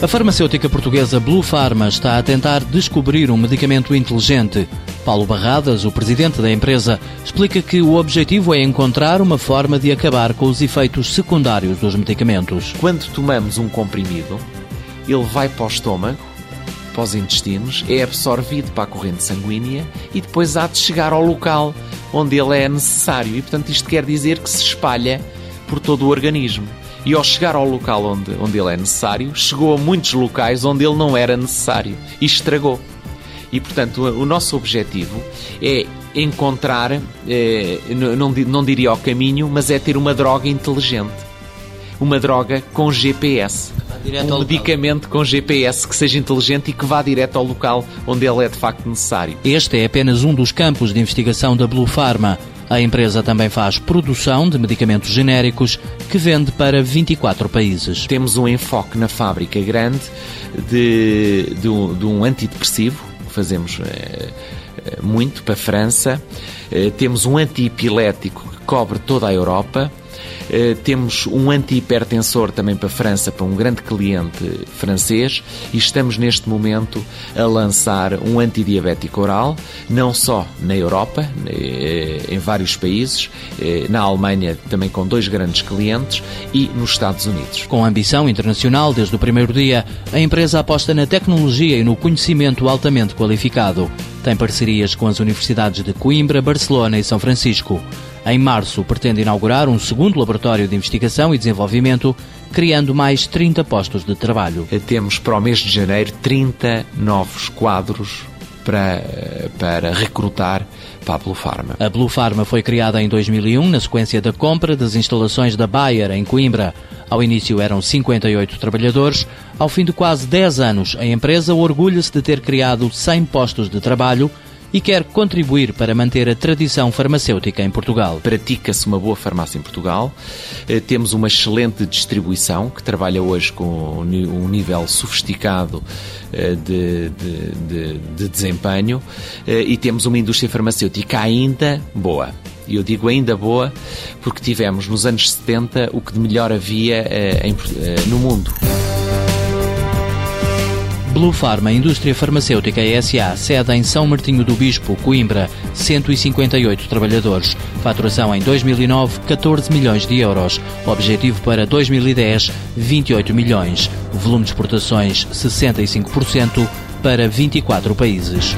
A farmacêutica portuguesa Blue Pharma está a tentar descobrir um medicamento inteligente. Paulo Barradas, o presidente da empresa, explica que o objetivo é encontrar uma forma de acabar com os efeitos secundários dos medicamentos. Quando tomamos um comprimido, ele vai para o estômago, para os intestinos, é absorvido para a corrente sanguínea e depois há de chegar ao local onde ele é necessário. E, portanto, isto quer dizer que se espalha por todo o organismo e ao chegar ao local onde, onde ele é necessário, chegou a muitos locais onde ele não era necessário e estragou. E, portanto, o, nosso objetivo é encontrar, eh, não, não diria o caminho, mas é ter uma droga inteligente. Uma droga com GPS. Um medicamento com GPS que seja inteligente e que vá direto ao local onde ele é de facto necessário. Este é apenas um dos campos de investigação da Blue Pharma. A empresa também faz produção de medicamentos genéricos que vende para 24 países. Temos um enfoque na fábrica grande de, de, um, de um antidepressivo, fazemos é, muito para a França. É, temos um antiepilético que cobre toda a Europa eh, temos um antihipertensor também para a França, para um grande cliente francês, e estamos neste momento a lançar um antidiabético oral, não só na Europa, eh, em vários países, eh, na Alemanha também com dois grandes clientes e nos Estados Unidos. Com ambição internacional desde o primeiro dia, a empresa aposta na tecnologia e no conhecimento altamente qualificado. Tem parcerias com as universidades de Coimbra, Barcelona e São Francisco. Em março, pretende inaugurar um segundo laboratório de investigação e desenvolvimento, criando mais 30 postos de trabalho. Temos para o mês de janeiro 30 novos quadros para, para recrutar para a Blue Pharma. A Blue Pharma foi criada em 2001 na sequência da compra das instalações da Bayer em Coimbra. Ao início eram 58 trabalhadores. Ao fim de quase 10 anos, a empresa orgulha-se de ter criado 100 postos de trabalho e quer contribuir para manter a tradição farmacêutica em Portugal. Pratica-se uma boa farmácia em Portugal. Eh, temos uma excelente distribuição que trabalha hoje com um nível sofisticado eh, de, de, de, de desempenho eh, e temos uma indústria farmacêutica ainda boa. E eu digo ainda boa porque tivemos nos anos 70 o que de melhor havia no mundo. Blue Pharma Indústria Farmacêutica SA, sede em São Martinho do Bispo, Coimbra, 158 trabalhadores. Faturação em 2009, 14 milhões de euros. Objetivo para 2010, 28 milhões. Volume de exportações, 65% para 24 países.